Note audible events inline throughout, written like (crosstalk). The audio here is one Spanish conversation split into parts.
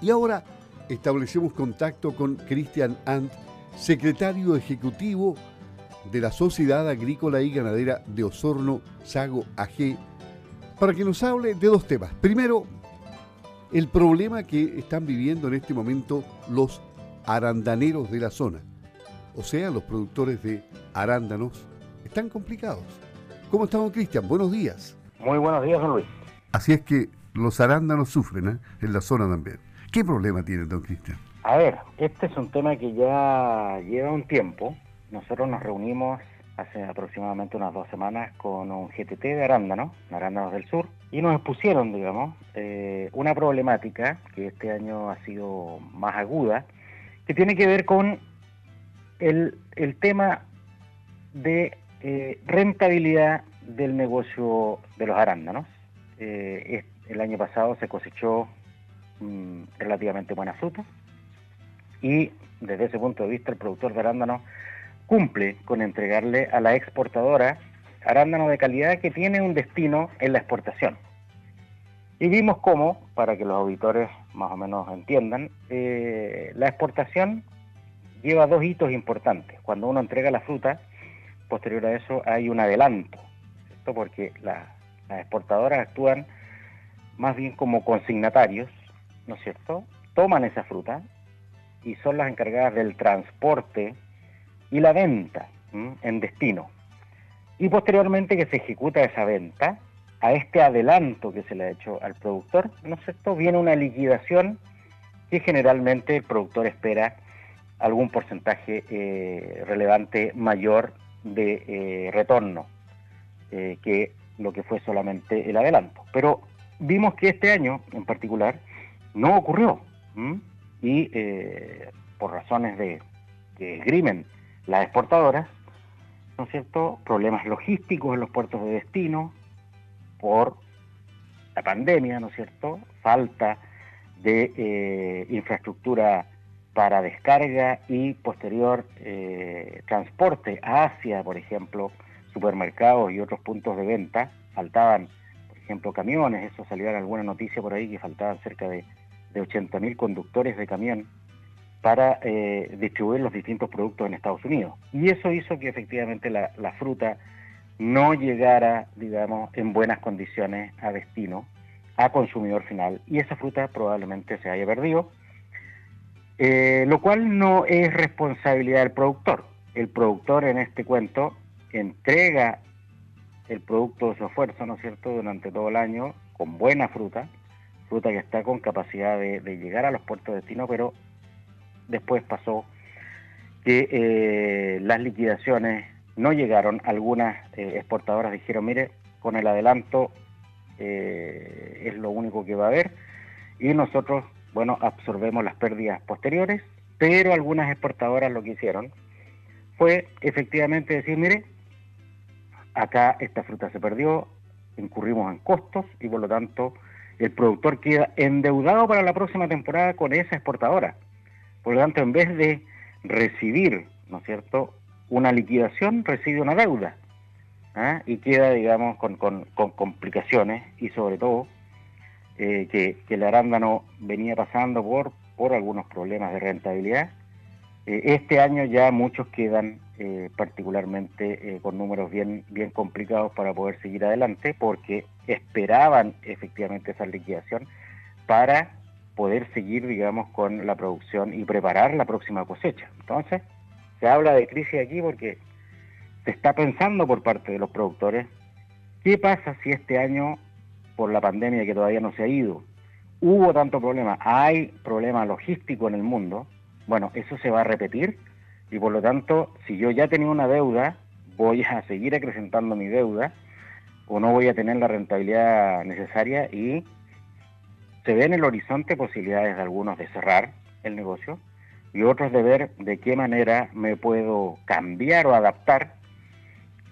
Y ahora establecemos contacto con Cristian Ant, secretario ejecutivo de la Sociedad Agrícola y Ganadera de Osorno Sago AG, para que nos hable de dos temas. Primero, el problema que están viviendo en este momento los arandaneros de la zona, o sea, los productores de arándanos, están complicados. ¿Cómo estamos, Cristian? Buenos días. Muy buenos días, don Luis. Así es que los arándanos sufren ¿eh? en la zona también. ¿Qué problema tiene, don Cristian? A ver, este es un tema que ya lleva un tiempo. Nosotros nos reunimos hace aproximadamente unas dos semanas con un GTT de arándanos, arándanos del sur, y nos expusieron, digamos, eh, una problemática que este año ha sido más aguda, que tiene que ver con el, tema de eh, rentabilidad del negocio de los arándanos. Eh, el año pasado se cosechó mm, relativamente buena fruta y desde ese punto de vista el productor de arándanos cumple con entregarle a la exportadora arándano de calidad que tiene un destino en la exportación. Y vimos cómo, para que los auditores más o menos entiendan, eh, la exportación lleva dos hitos importantes. Cuando uno entrega la fruta, posterior a eso hay un adelanto, ¿cierto? porque las exportadoras actúan más bien como consignatarios, ¿no es cierto? Toman esa fruta y son las encargadas del transporte y la venta en destino. Y posteriormente que se ejecuta esa venta, a este adelanto que se le ha hecho al productor, ¿no es cierto? Viene una liquidación que generalmente el productor espera algún porcentaje eh, relevante mayor de eh, retorno eh, que lo que fue solamente el adelanto. Pero vimos que este año en particular no ocurrió y por razones de que esgrimen las exportadoras, ¿no es cierto? Problemas logísticos en los puertos de destino por la pandemia, ¿no es cierto? Falta de eh, infraestructura para descarga y posterior eh, transporte hacia, por ejemplo, supermercados y otros puntos de venta. Faltaban, por ejemplo, camiones, eso salió en alguna noticia por ahí que faltaban cerca de, de 80.000 conductores de camión para eh, distribuir los distintos productos en Estados Unidos. Y eso hizo que efectivamente la, fruta no llegara, digamos, en buenas condiciones a destino, a consumidor final, y esa fruta probablemente se haya perdido, eh, lo cual no es responsabilidad del productor. El productor en este cuento entrega el producto de su esfuerzo, ¿no es cierto?, durante todo el año, con buena fruta, fruta que está con capacidad de, de llegar a los puertos de destino, pero después pasó que eh, las liquidaciones no llegaron, algunas eh, exportadoras dijeron, mire, con el adelanto eh, es lo único que va a haber, y nosotros, bueno, absorbemos las pérdidas posteriores, pero algunas exportadoras lo que hicieron fue efectivamente decir, mire, acá esta fruta se perdió, incurrimos en costos y por lo tanto el productor queda endeudado para la próxima temporada con esa exportadora. Por lo tanto, en vez de recibir, ¿no es cierto?, una liquidación, recibe una deuda. ¿ah? Y queda, digamos, con, complicaciones y sobre todo eh, que, el arándano venía pasando por, por algunos problemas de rentabilidad. Eh, este año ya muchos quedan eh, particularmente con números bien, bien complicados para poder seguir adelante porque esperaban efectivamente esa liquidación para poder seguir, digamos, con la producción y preparar la próxima cosecha. Entonces, se habla de crisis aquí porque se está pensando por parte de los productores qué pasa si este año, por la pandemia que todavía no se ha ido, hubo tanto problema, hay problema logístico en el mundo, bueno, eso se va a repetir y por lo tanto, si yo ya tenía una deuda, voy a seguir acrecentando mi deuda o no voy a tener la rentabilidad necesaria y se ven en el horizonte posibilidades de algunos de cerrar el negocio y otros de ver de qué manera me puedo cambiar o adaptar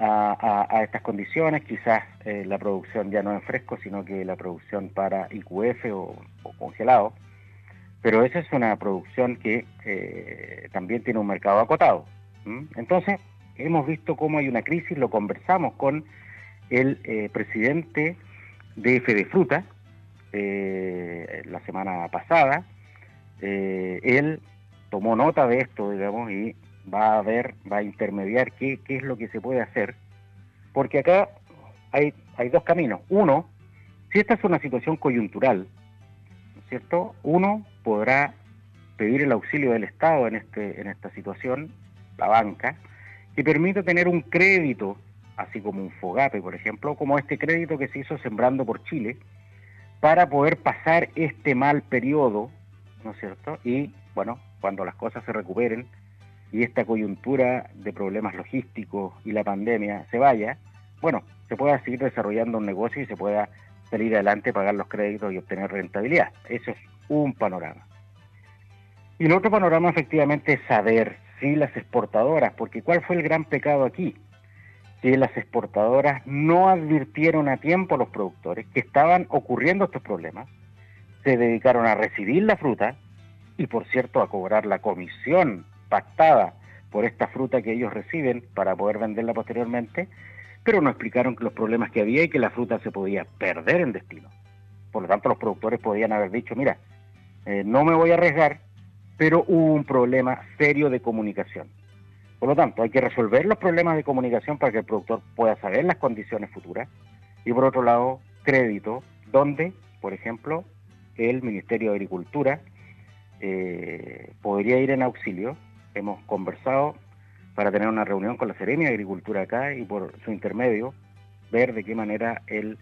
a, estas condiciones, quizás eh, la producción ya no en fresco, sino que la producción para IQF o, congelado, pero esa es una producción que eh, también tiene un mercado acotado. Entonces, hemos visto cómo hay una crisis, lo conversamos con el eh, presidente de Fede Fruta, eh, la semana pasada él tomó nota de esto, digamos, y va a ver, va a intermediar qué, qué es lo que se puede hacer, porque acá hay, hay dos caminos. Uno, si esta es una situación coyuntural, cierto? Uno podrá pedir el auxilio del Estado en, este, en esta situación, la banca, que permita tener un crédito, así como un FOGAPE, por ejemplo, como este crédito que se hizo Sembrando por Chile, para poder pasar este mal periodo, ¿no es cierto? Y, bueno, cuando las cosas se recuperen y esta coyuntura de problemas logísticos y la pandemia se vaya, bueno, se pueda seguir desarrollando un negocio y se pueda salir adelante, pagar los créditos y obtener rentabilidad. Eso es un panorama. Y el otro panorama efectivamente es saber si las exportadoras, porque ¿cuál fue el gran pecado aquí? Que las exportadoras no advirtieron a tiempo a los productores que estaban ocurriendo estos problemas, se dedicaron a recibir la fruta y por cierto a cobrar la comisión pactada por esta fruta que ellos reciben para poder venderla posteriormente, pero no explicaron los problemas que había y que la fruta se podía perder en destino. Por lo tanto, los productores podían haber dicho, mira, eh, no me voy a arriesgar, pero hubo un problema serio de comunicación. Por lo tanto, hay que resolver los problemas de comunicación para que el productor pueda saber las condiciones futuras. Y por otro lado, crédito, donde, por ejemplo, el Ministerio de Agricultura eh, podría ir en auxilio. Hemos conversado para tener una reunión con la Serenia de Agricultura acá y por su intermedio ver de qué manera el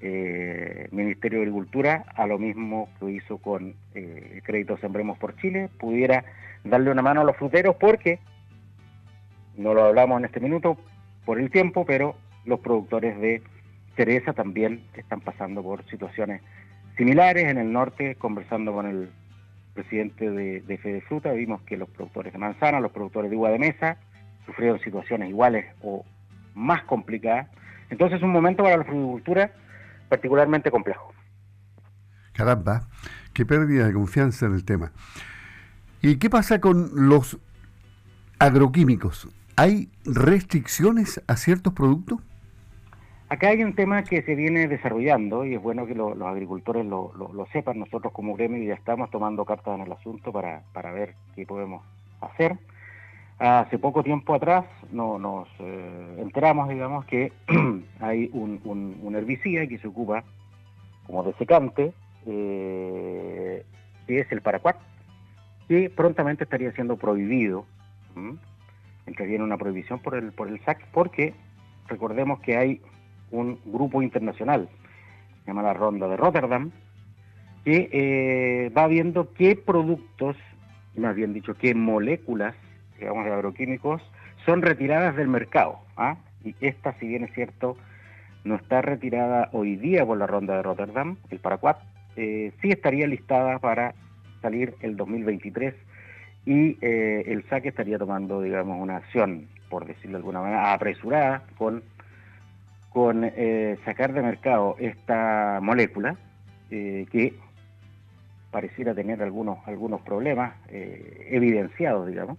eh, Ministerio de Agricultura, a lo mismo que hizo con eh, el crédito Sembremos por Chile, pudiera darle una mano a los fruteros porque, no lo hablamos en este minuto por el tiempo, pero los productores de cereza también están pasando por situaciones similares en el norte, conversando con el presidente de, de Fede Fruta, vimos que los productores de manzana, los productores de uva de mesa, sufrieron situaciones iguales o más complicadas. Entonces es un momento para la fruticultura particularmente complejo. Caramba, qué pérdida de confianza en el tema. ¿Y qué pasa con los agroquímicos? ¿Hay restricciones a ciertos productos? Acá hay un tema que se viene desarrollando y es bueno que los agricultores lo, sepan. Nosotros como gremio ya estamos tomando cartas en el asunto para, para ver qué podemos hacer. Hace poco tiempo atrás no, nos eh, enteramos, digamos, que (clears throat) hay un, herbicida que se ocupa como desecante, eh, que es el paraquat, que prontamente estaría siendo prohibido. Entraría en una prohibición por el, por el SAC, porque recordemos que hay un grupo internacional, se llama la Ronda de Rotterdam, que eh, va viendo qué productos, más bien dicho, qué moléculas digamos, de agroquímicos, son retiradas del mercado. ¿ah? Y esta, si bien es cierto, no está retirada hoy día por la ronda de Rotterdam, el Paraquat, eh, sí estaría listada para salir el 2023 y eh, el SAC estaría tomando, digamos, una acción, por decirlo de alguna manera, apresurada con, con eh, sacar de mercado esta molécula que pareciera tener algunos, algunos problemas evidenciados, digamos,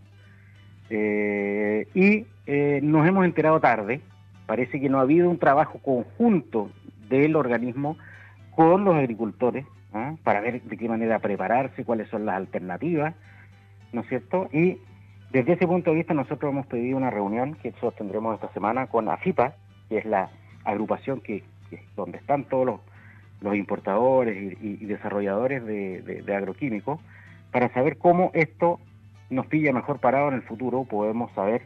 eh, y eh, nos hemos enterado tarde, parece que no ha habido un trabajo conjunto del organismo con los agricultores para ver de qué manera prepararse, cuáles son las alternativas, ¿no es cierto? Y desde ese punto de vista nosotros hemos pedido una reunión que sostendremos esta semana con AFIPA, que es la agrupación que, donde están todos los, importadores y, desarrolladores de, de agroquímicos, para saber cómo esto nos pilla mejor parado en el futuro, podemos saber,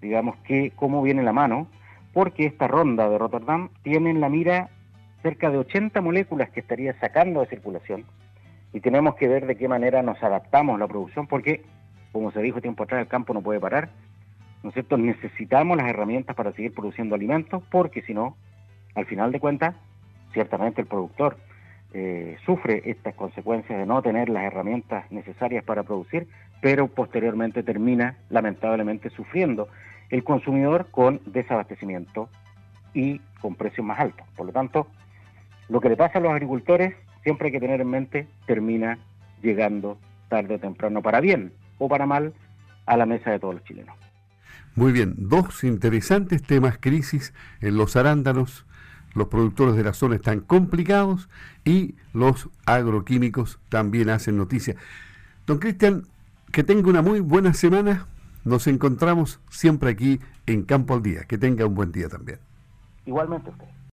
digamos, que, cómo viene la mano, porque esta ronda de Rotterdam tiene en la mira cerca de 80 moléculas que estaría sacando de circulación y tenemos que ver de qué manera nos adaptamos a la producción, porque, como se dijo tiempo atrás, el campo no puede parar, ¿no es cierto? Necesitamos las herramientas para seguir produciendo alimentos, porque si no, al final de cuentas, ciertamente el productor eh, sufre estas consecuencias de no tener las herramientas necesarias para producir, pero posteriormente termina lamentablemente sufriendo el consumidor con desabastecimiento y con precios más altos. Por lo tanto, lo que le pasa a los agricultores, siempre hay que tener en mente, termina llegando tarde o temprano para bien o para mal a la mesa de todos los chilenos. Muy bien, dos interesantes temas, crisis en los arándanos, los productores de la zona están complicados y los agroquímicos también hacen noticia. Don Cristian, que tenga una muy buena semana. Nos encontramos siempre aquí en Campo al Día. Que tenga un buen día también. Igualmente usted.